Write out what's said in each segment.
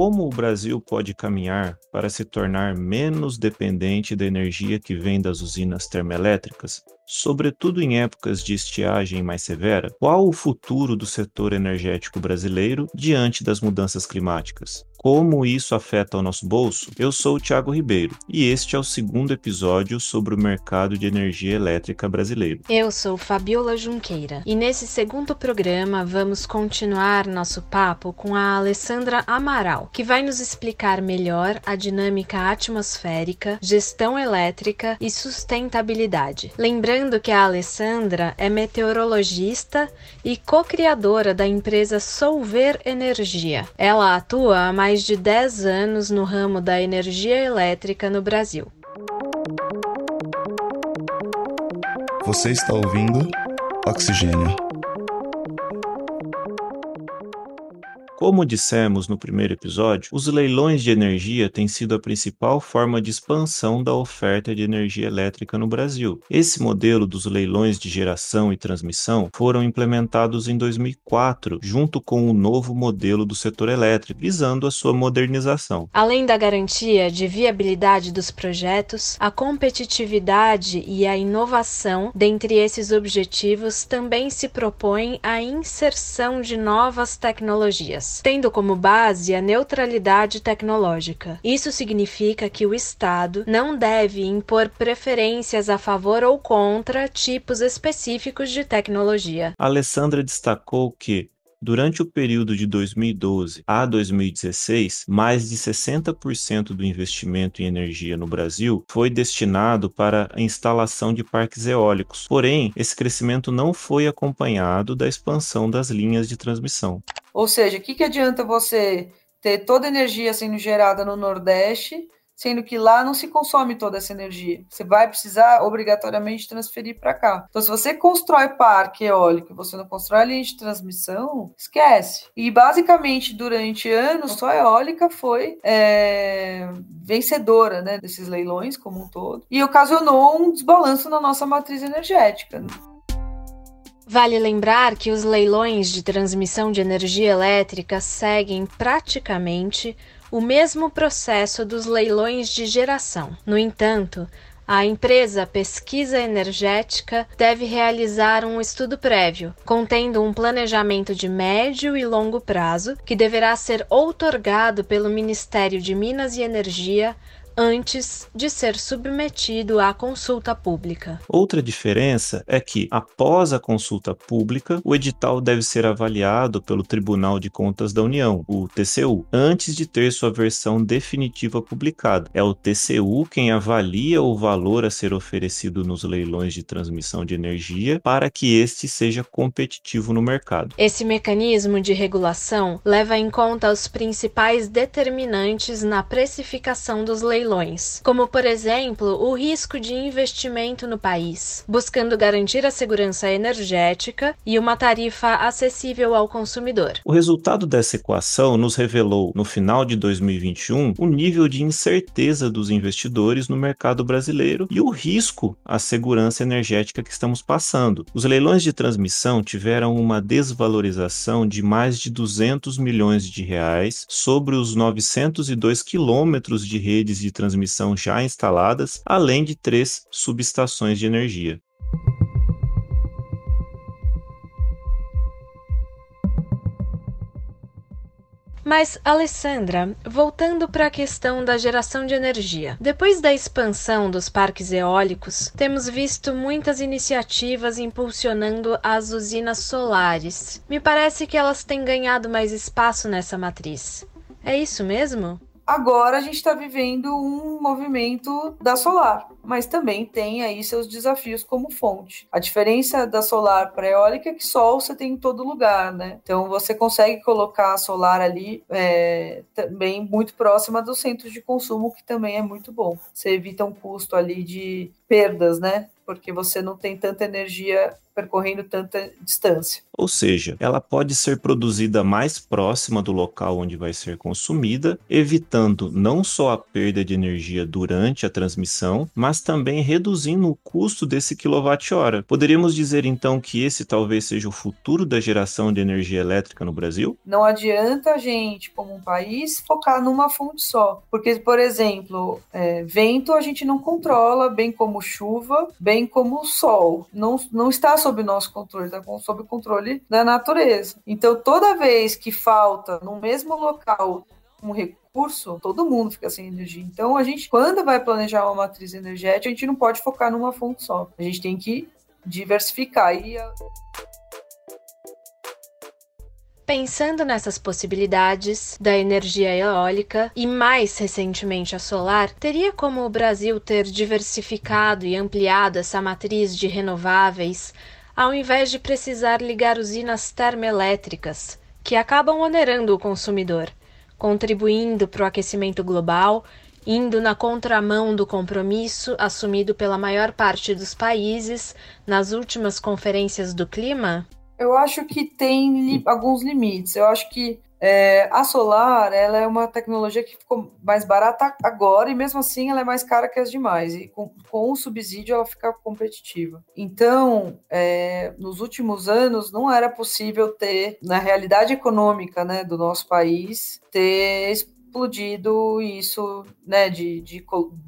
Como o Brasil pode caminhar para se tornar menos dependente da energia que vem das usinas termoelétricas, sobretudo em épocas de estiagem mais severa? Qual o futuro do setor energético brasileiro diante das mudanças climáticas? Como isso afeta o nosso bolso? Eu sou o Thiago Ribeiro e este é o segundo episódio sobre o mercado de energia elétrica brasileiro. Eu sou Fabiola Junqueira e nesse segundo programa vamos continuar nosso papo com a Alessandra Amaral, que vai nos explicar melhor a dinâmica atmosférica, gestão elétrica e sustentabilidade. Lembrando que a Alessandra é meteorologista e co-criadora da empresa Solver Energia. Ela atua há mais mais de 10 anos no ramo da energia elétrica no Brasil. Você está ouvindo Oxigênio. Como dissemos no primeiro episódio, os leilões de energia têm sido a principal forma de expansão da oferta de energia elétrica no Brasil. Esse modelo dos leilões de geração e transmissão foram implementados em 2004, junto com o novo modelo do setor elétrico, visando a sua modernização. Além da garantia de viabilidade dos projetos, a competitividade e a inovação, dentre esses objetivos, também se propõem a inserção de novas tecnologias tendo como base a neutralidade tecnológica. Isso significa que o Estado não deve impor preferências a favor ou contra tipos específicos de tecnologia. A Alessandra destacou que Durante o período de 2012 a 2016, mais de 60% do investimento em energia no Brasil foi destinado para a instalação de parques eólicos. Porém, esse crescimento não foi acompanhado da expansão das linhas de transmissão. Ou seja, o que, que adianta você ter toda a energia sendo gerada no Nordeste sendo que lá não se consome toda essa energia. Você vai precisar obrigatoriamente transferir para cá. Então, se você constrói parque eólico e você não constrói linha de transmissão, esquece. E basicamente, durante anos, só a eólica foi é, vencedora né, desses leilões como um todo e ocasionou um desbalanço na nossa matriz energética. Né? Vale lembrar que os leilões de transmissão de energia elétrica seguem praticamente o mesmo processo dos leilões de geração. No entanto, a empresa Pesquisa Energética deve realizar um estudo prévio, contendo um planejamento de médio e longo prazo, que deverá ser outorgado pelo Ministério de Minas e Energia antes de ser submetido à consulta pública. Outra diferença é que, após a consulta pública, o edital deve ser avaliado pelo Tribunal de Contas da União, o TCU, antes de ter sua versão definitiva publicada. É o TCU quem avalia o valor a ser oferecido nos leilões de transmissão de energia para que este seja competitivo no mercado. Esse mecanismo de regulação leva em conta os principais determinantes na precificação dos leilões leilões, como por exemplo o risco de investimento no país, buscando garantir a segurança energética e uma tarifa acessível ao consumidor. O resultado dessa equação nos revelou, no final de 2021, o nível de incerteza dos investidores no mercado brasileiro e o risco à segurança energética que estamos passando. Os leilões de transmissão tiveram uma desvalorização de mais de 200 milhões de reais sobre os 902 quilômetros de redes de transmissão já instaladas, além de três subestações de energia. Mas, Alessandra, voltando para a questão da geração de energia. Depois da expansão dos parques eólicos, temos visto muitas iniciativas impulsionando as usinas solares. Me parece que elas têm ganhado mais espaço nessa matriz. É isso mesmo? Agora a gente está vivendo um movimento da solar, mas também tem aí seus desafios como fonte. A diferença da solar para eólica é que sol você tem em todo lugar, né? Então você consegue colocar a solar ali é, também muito próxima dos centros de consumo, que também é muito bom. Você evita um custo ali de perdas, né? Porque você não tem tanta energia percorrendo tanta distância. Ou seja, ela pode ser produzida mais próxima do local onde vai ser consumida, evitando não só a perda de energia durante a transmissão, mas também reduzindo o custo desse quilowatt-hora. Poderíamos dizer então que esse talvez seja o futuro da geração de energia elétrica no Brasil? Não adianta a gente, como um país, focar numa fonte só. Porque, por exemplo, é, vento a gente não controla, bem como chuva, bem como sol. Não, não está sob nosso controle, está sob o controle da natureza. Então, toda vez que falta no mesmo local um recurso, todo mundo fica sem energia. Então, a gente, quando vai planejar uma matriz energética, a gente não pode focar numa fonte só. A gente tem que diversificar. E. Pensando nessas possibilidades da energia eólica e mais recentemente a solar, teria como o Brasil ter diversificado e ampliado essa matriz de renováveis, ao invés de precisar ligar usinas termoelétricas, que acabam onerando o consumidor, contribuindo para o aquecimento global, indo na contramão do compromisso assumido pela maior parte dos países nas últimas conferências do clima? Eu acho que tem li alguns limites. Eu acho que é, a solar ela é uma tecnologia que ficou mais barata agora e mesmo assim ela é mais cara que as demais e com, com o subsídio ela fica competitiva. Então, é, nos últimos anos não era possível ter na realidade econômica né, do nosso país ter explodido isso, né, de, de,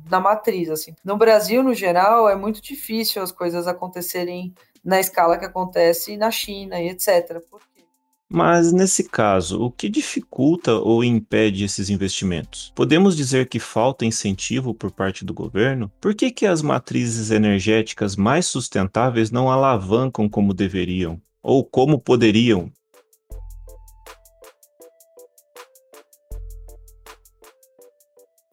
na matriz, assim. No Brasil, no geral, é muito difícil as coisas acontecerem na escala que acontece na China e etc. Mas nesse caso, o que dificulta ou impede esses investimentos? Podemos dizer que falta incentivo por parte do governo? Por que, que as matrizes energéticas mais sustentáveis não alavancam como deveriam? Ou como poderiam?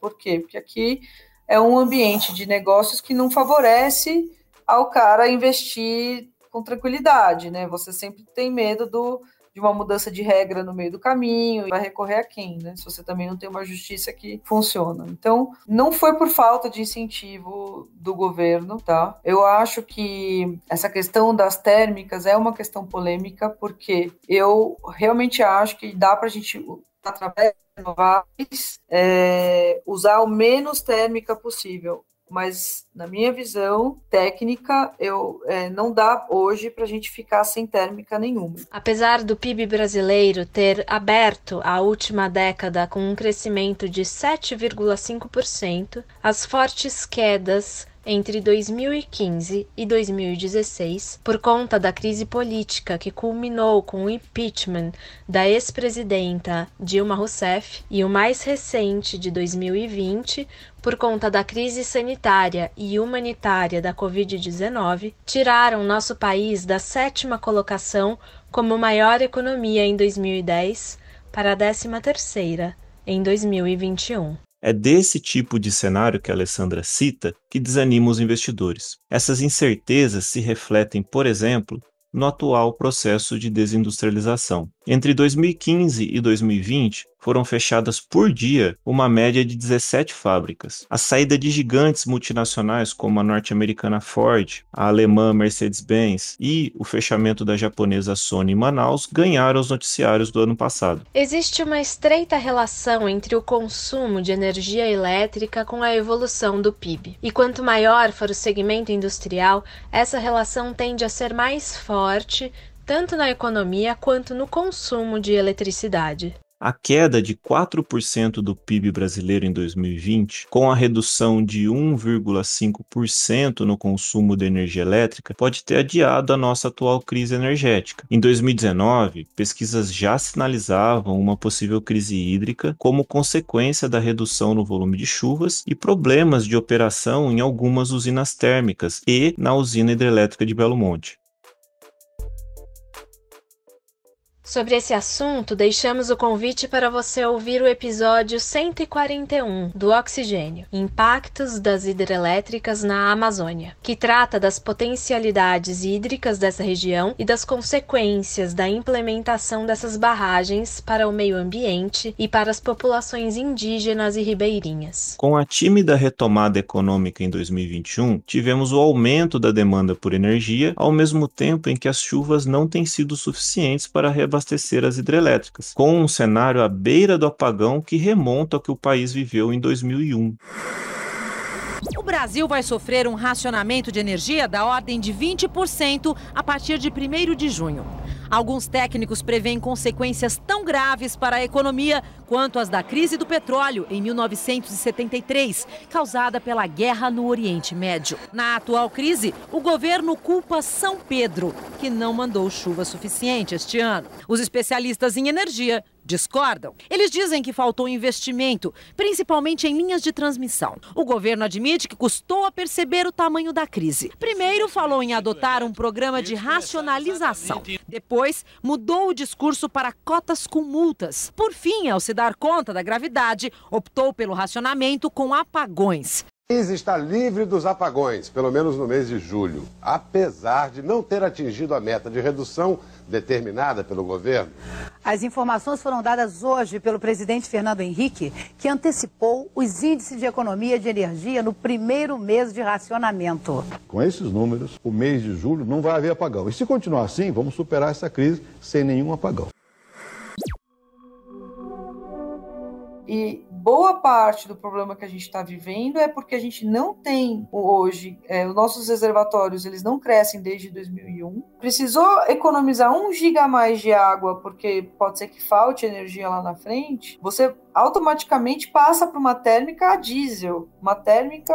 Por quê? Porque aqui é um ambiente de negócios que não favorece ao cara investir com tranquilidade, né? Você sempre tem medo do, de uma mudança de regra no meio do caminho, e vai recorrer a quem, né? Se você também não tem uma justiça que funciona. Então, não foi por falta de incentivo do governo, tá? Eu acho que essa questão das térmicas é uma questão polêmica, porque eu realmente acho que dá para a gente através renováveis, é, usar o menos térmica possível mas na minha visão técnica, eu é, não dá hoje para a gente ficar sem térmica nenhuma. Apesar do PIB brasileiro ter aberto a última década com um crescimento de 7,5%, as fortes quedas entre 2015 e 2016 por conta da crise política que culminou com o impeachment da ex-presidenta Dilma Rousseff e o mais recente de 2020 por conta da crise sanitária e humanitária da Covid-19, tiraram nosso país da sétima colocação como maior economia em 2010 para a décima terceira em 2021. É desse tipo de cenário que a Alessandra cita que desanima os investidores. Essas incertezas se refletem, por exemplo, no atual processo de desindustrialização. Entre 2015 e 2020, foram fechadas por dia uma média de 17 fábricas. A saída de gigantes multinacionais como a norte-americana Ford, a alemã Mercedes-Benz e o fechamento da japonesa Sony em Manaus ganharam os noticiários do ano passado. Existe uma estreita relação entre o consumo de energia elétrica com a evolução do PIB. E quanto maior for o segmento industrial, essa relação tende a ser mais forte tanto na economia quanto no consumo de eletricidade. A queda de 4% do PIB brasileiro em 2020, com a redução de 1,5% no consumo de energia elétrica, pode ter adiado a nossa atual crise energética. Em 2019, pesquisas já sinalizavam uma possível crise hídrica como consequência da redução no volume de chuvas e problemas de operação em algumas usinas térmicas e na usina hidrelétrica de Belo Monte. Sobre esse assunto, deixamos o convite para você ouvir o episódio 141 do Oxigênio Impactos das Hidrelétricas na Amazônia, que trata das potencialidades hídricas dessa região e das consequências da implementação dessas barragens para o meio ambiente e para as populações indígenas e ribeirinhas. Com a tímida retomada econômica em 2021, tivemos o aumento da demanda por energia, ao mesmo tempo em que as chuvas não têm sido suficientes para reabastecer abastecer as hidrelétricas, com um cenário à beira do apagão que remonta ao que o país viveu em 2001. O Brasil vai sofrer um racionamento de energia da ordem de 20% a partir de 1 de junho. Alguns técnicos preveem consequências tão graves para a economia quanto as da crise do petróleo em 1973, causada pela guerra no Oriente Médio. Na atual crise, o governo culpa São Pedro, que não mandou chuva suficiente este ano. Os especialistas em energia discordam. Eles dizem que faltou investimento, principalmente em linhas de transmissão. O governo admite que custou a perceber o tamanho da crise. Primeiro falou em adotar um programa de racionalização. Depois mudou o discurso para cotas com multas. Por fim, ao se dar conta da gravidade, optou pelo racionamento com apagões. País está livre dos apagões, pelo menos no mês de julho, apesar de não ter atingido a meta de redução determinada pelo governo. As informações foram dadas hoje pelo presidente Fernando Henrique, que antecipou os índices de economia de energia no primeiro mês de racionamento. Com esses números, o mês de julho não vai haver apagão. E se continuar assim, vamos superar essa crise sem nenhum apagão. E boa parte do problema que a gente está vivendo é porque a gente não tem hoje, é, os nossos reservatórios eles não crescem desde 2001. Precisou economizar um giga mais de água porque pode ser que falte energia lá na frente. Você automaticamente passa para uma térmica a diesel, uma térmica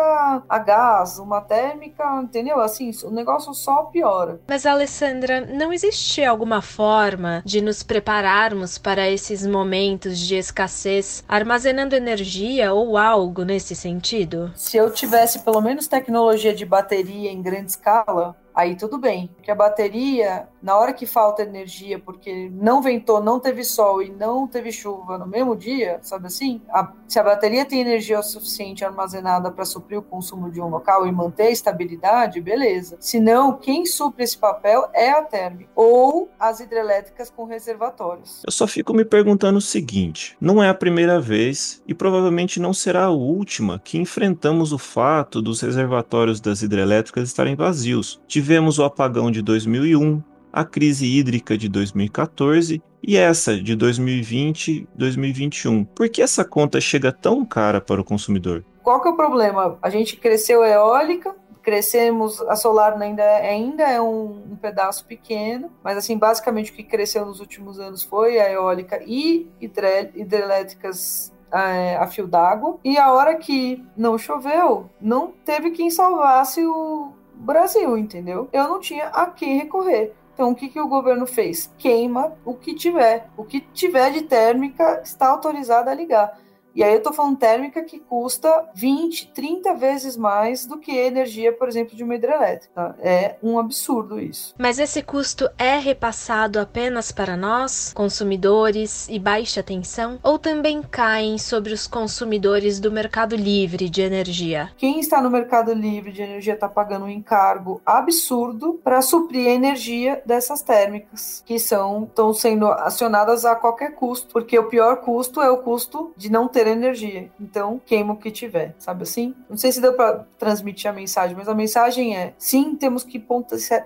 a gás, uma térmica, entendeu? Assim, o negócio só piora. Mas, Alessandra, não existe alguma forma de nos prepararmos para esses momentos de escassez, armazenando energia ou algo nesse sentido? Se eu tivesse pelo menos tecnologia de bateria em grande escala, aí tudo bem. Porque a bateria, na hora que falta energia, porque não ventou, não teve sol e não teve chuva no mesmo dia, sabe assim? A, se a bateria tem energia o suficiente armazenada para suprir o consumo de um local e manter a estabilidade, beleza. Se não, quem supre esse papel é a térmica ou as hidrelétricas com reservatórios. Eu só fico me perguntando o seguinte: não é a primeira vez e provavelmente não será a última que enfrentamos o fato dos reservatórios das hidrelétricas estarem vazios. Tivemos o apagão de 2001, a crise hídrica de 2014 e essa de 2020-2021. Por que essa conta chega tão cara para o consumidor? Qual que é o problema? A gente cresceu a eólica, crescemos, a solar ainda, ainda é um, um, pedaço pequeno, mas assim, basicamente o que cresceu nos últimos anos foi a eólica e hidrelétricas é, a fio d'água. E a hora que não choveu, não teve quem salvasse o, Brasil, entendeu? Eu não tinha a quem recorrer. Então, o que, que o governo fez? Queima o que tiver. O que tiver de térmica está autorizado a ligar. E aí eu estou falando térmica que custa 20, 30 vezes mais do que energia, por exemplo, de uma hidrelétrica. É um absurdo isso. Mas esse custo é repassado apenas para nós, consumidores e baixa tensão, ou também caem sobre os consumidores do mercado livre de energia? Quem está no mercado livre de energia está pagando um encargo absurdo para suprir a energia dessas térmicas, que são estão sendo acionadas a qualquer custo, porque o pior custo é o custo de não ter ter energia. Então, queima o que tiver, sabe assim? Não sei se deu para transmitir a mensagem, mas a mensagem é: sim, temos que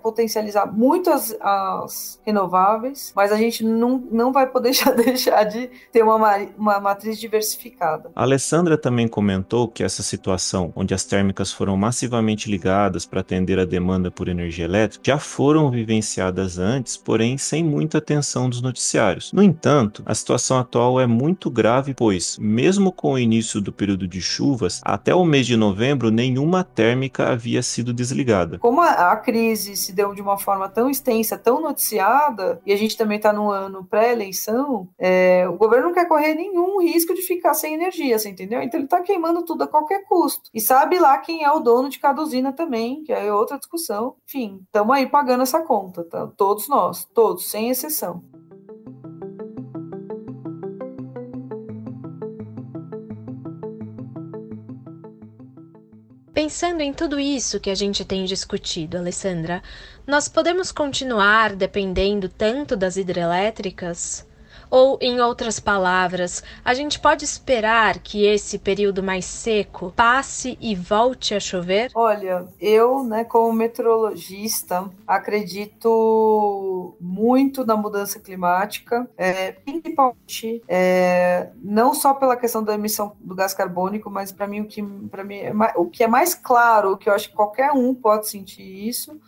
potencializar muito as, as renováveis, mas a gente não, não vai poder já deixar de ter uma, uma matriz diversificada. A Alessandra também comentou que essa situação, onde as térmicas foram massivamente ligadas para atender a demanda por energia elétrica, já foram vivenciadas antes, porém sem muita atenção dos noticiários. No entanto, a situação atual é muito grave, pois, mesmo mesmo com o início do período de chuvas, até o mês de novembro, nenhuma térmica havia sido desligada. Como a, crise se deu de uma forma tão extensa, tão noticiada, e a gente também está no ano pré-eleição, é, o governo não quer correr nenhum risco de ficar sem energia, você entendeu? Então ele está queimando tudo a qualquer custo. E sabe lá quem é o dono de cada usina também, que é outra discussão. Enfim, estamos aí pagando essa conta, tá? Todos nós, todos, sem exceção. Pensando em tudo isso que a gente tem discutido, Alessandra, nós podemos continuar dependendo tanto das hidrelétricas? Ou, em outras palavras, a gente pode esperar que esse período mais seco passe e volte a chover? Olha, eu, né, como meteorologista, acredito muito na mudança climática, é, principalmente é, não só pela questão da emissão do gás carbônico, mas para mim o que para mim é mais, o que é mais claro, o que eu acho que qualquer um pode sentir isso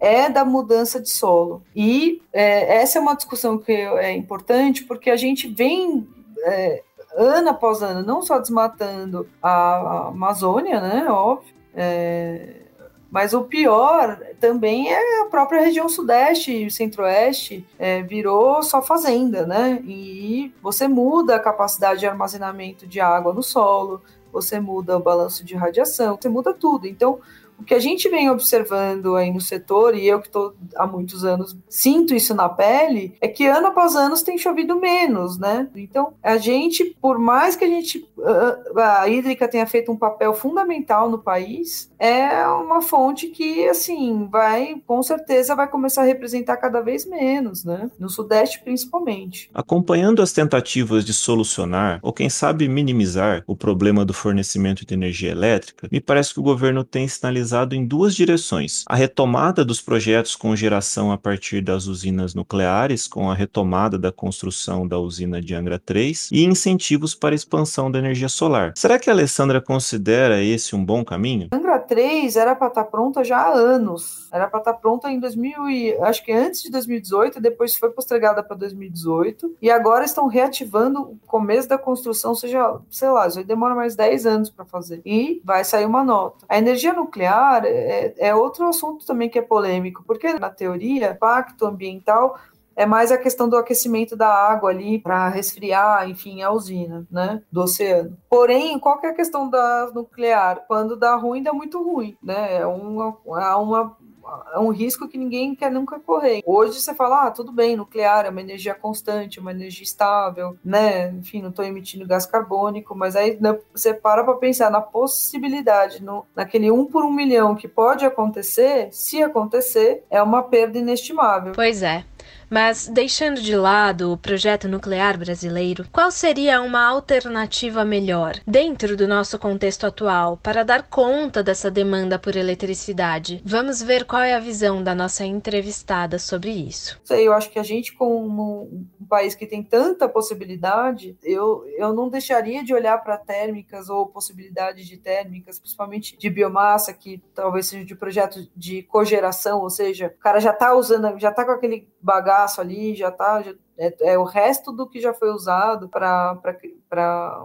é da mudança de solo. E é, essa é uma discussão que é importante porque a gente vem é, ano após ano, não só desmatando a Amazônia, né, óbvio, é, mas o pior também é a própria região sudeste e centro-oeste, é, virou só fazenda, né? E você muda a capacidade de armazenamento de água no solo, você muda o balanço de radiação, você muda tudo. Então, o que a gente vem observando aí no setor, e eu que estou há muitos anos sinto isso na pele, é que ano após ano tem chovido menos, né? Então, a gente, por mais que a gente, a hídrica tenha feito um papel fundamental no país, é uma fonte que, assim, vai, com certeza, vai começar a representar cada vez menos, né? No Sudeste, principalmente. Acompanhando as tentativas de solucionar, ou quem sabe minimizar, o problema do fornecimento de energia elétrica, me parece que o governo tem sinalizado em duas direções: a retomada dos projetos com geração a partir das usinas nucleares, com a retomada da construção da usina de Angra 3 e incentivos para a expansão da energia solar. Será que a Alessandra considera esse um bom caminho? Angra 3 era para estar tá pronta já há anos. Era para estar tá pronta em 2000 e acho que antes de 2018, depois foi postergada para 2018 e agora estão reativando o começo da construção, seja, sei lá, já demora mais 10 anos para fazer. E vai sair uma nota. A energia nuclear é, é outro assunto também que é polêmico, porque na teoria, impacto ambiental é mais a questão do aquecimento da água ali para resfriar, enfim, a usina, né, do oceano. Porém, qual que é a questão da nuclear? Quando dá ruim, dá muito ruim, né? É uma, uma é um risco que ninguém quer nunca correr. Hoje você fala, ah, tudo bem, nuclear é uma energia constante, uma energia estável, né? Enfim, não estou emitindo gás carbônico, mas aí né, você para para pensar na possibilidade, no, naquele um por um milhão que pode acontecer, se acontecer, é uma perda inestimável. Pois é. Mas, deixando de lado o projeto nuclear brasileiro, qual seria uma alternativa melhor, dentro do nosso contexto atual, para dar conta dessa demanda por eletricidade? Vamos ver qual é a visão da nossa entrevistada sobre isso. Sei, eu acho que a gente, como um país que tem tanta possibilidade, eu, eu não deixaria de olhar para térmicas ou possibilidades de térmicas, principalmente de biomassa, que talvez seja de projeto de cogeração, ou seja, o cara já está usando, já está com aquele bagagem pedaço ali, já está é, é, o resto do que já foi usado para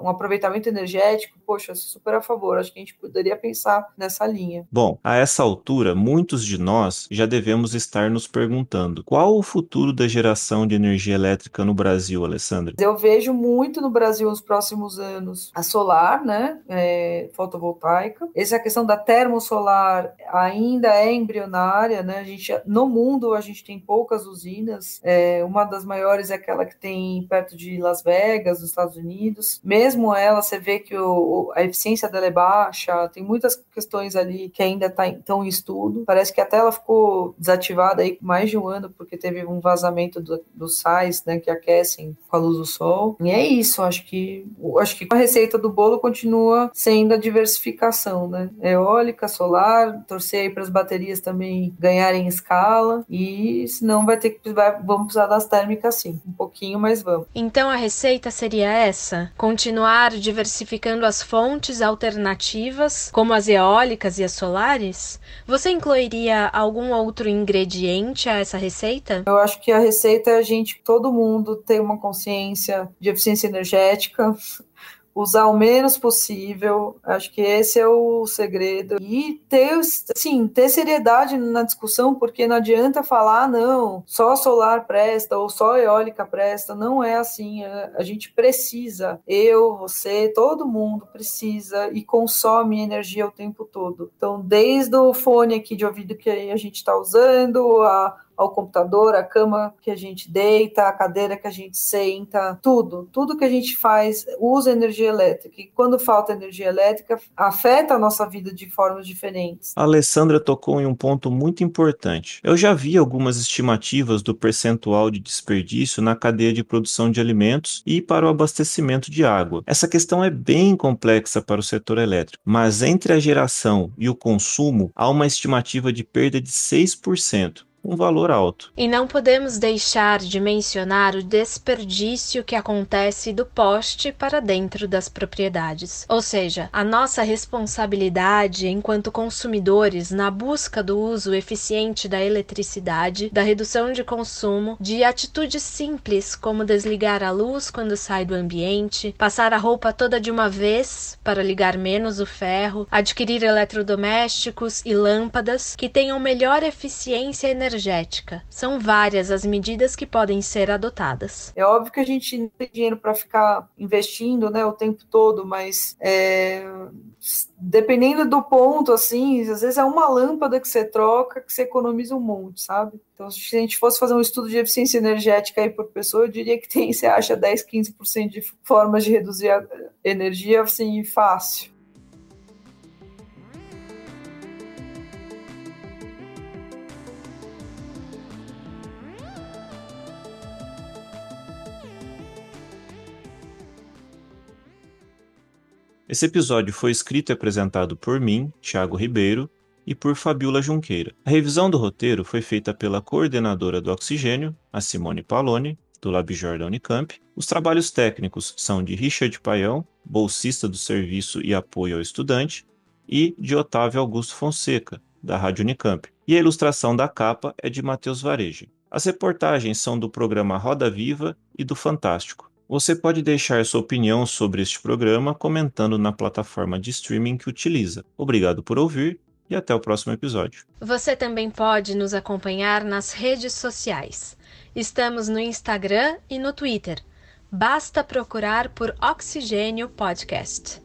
um aproveitamento energético, poxa, super a favor. Acho que a gente poderia pensar nessa linha. Bom, a essa altura, muitos de nós já devemos estar nos perguntando qual o futuro da geração de energia elétrica no Brasil, Alessandra? Eu vejo muito no Brasil nos próximos anos a solar, né? É, fotovoltaica. Essa questão da termosolar ainda é embrionária, né? A gente, no mundo, a gente tem poucas usinas. É, uma das maiores é aquela que tem perto de Las Vegas, nos Estados Unidos. Mesmo ela, você vê que o, a eficiência dela é baixa, tem muitas questões ali que ainda tá, estão em estudo. Parece que até ela ficou desativada aí mais de um ano, porque teve um vazamento do, dos sais, né, que aquecem com a luz do sol. E é isso, acho que acho que a receita do bolo continua sendo a diversificação, né? Eólica, solar, torcer aí para as baterias também ganharem escala e senão vai ter que vai, vamos precisar das térmicas sim um pouquinho, mas vamos. Então a receita seria essa: continuar diversificando as fontes alternativas, como as eólicas e as solares? Você incluiria algum outro ingrediente a essa receita? Eu acho que a receita é a gente, todo mundo, ter uma consciência de eficiência energética, usar o menos possível. Acho que esse é o segredo. E ter, sim, ter seriedade na discussão, porque não adianta falar, não, só solar presta ou só eólica presta. Não é assim. É, a gente precisa, eu, você, todo mundo precisa e consome energia o tempo todo. Então, desde o fone aqui de ouvido que a gente está usando, a ao computador, a cama que a gente deita, a cadeira que a gente senta, tudo, tudo que a gente faz usa energia elétrica. E quando falta energia elétrica, afeta a nossa vida de formas diferentes. A Alessandra tocou em um ponto muito importante. Eu já vi algumas estimativas do percentual de desperdício na cadeia de produção de alimentos e para o abastecimento de água. Essa questão é bem complexa para o setor elétrico, mas entre a geração e o consumo há uma estimativa de perda de 6% um valor alto. E não podemos deixar de mencionar o desperdício que acontece do poste para dentro das propriedades. Ou seja, a nossa responsabilidade enquanto consumidores na busca do uso eficiente da eletricidade, da redução de consumo, de atitudes simples como desligar a luz quando sai do ambiente, passar a roupa toda de uma vez para ligar menos o ferro, adquirir eletrodomésticos e lâmpadas que tenham melhor eficiência energética energética. São várias as medidas que podem ser adotadas. É óbvio que a gente não tem dinheiro para ficar investindo né, o tempo todo, mas é, dependendo do ponto, assim, às vezes é uma lâmpada que você troca que você economiza um monte, sabe? Então, se a gente fosse fazer um estudo de eficiência energética aí por pessoa, eu diria que tem, você acha 10, 15% de formas de reduzir a energia, assim, fácil. Esse episódio foi escrito e apresentado por mim, Thiago Ribeiro, e por Fabiola Junqueira. A revisão do roteiro foi feita pela coordenadora do Oxigênio, a Simone Paloni, do Labjor da Unicamp. Os trabalhos técnicos são de Richard Paião, bolsista do Serviço e Apoio ao Estudante, e de Otávio Augusto Fonseca, da Rádio Unicamp. E a ilustração da capa é de Matheus Vareja. As reportagens são do programa Roda Viva e do Fantástico. Você pode deixar sua opinião sobre este programa comentando na plataforma de streaming que utiliza. Obrigado por ouvir e até o próximo episódio. Você também pode nos acompanhar nas redes sociais. Estamos no Instagram e no Twitter. Basta procurar por Oxigênio Podcast.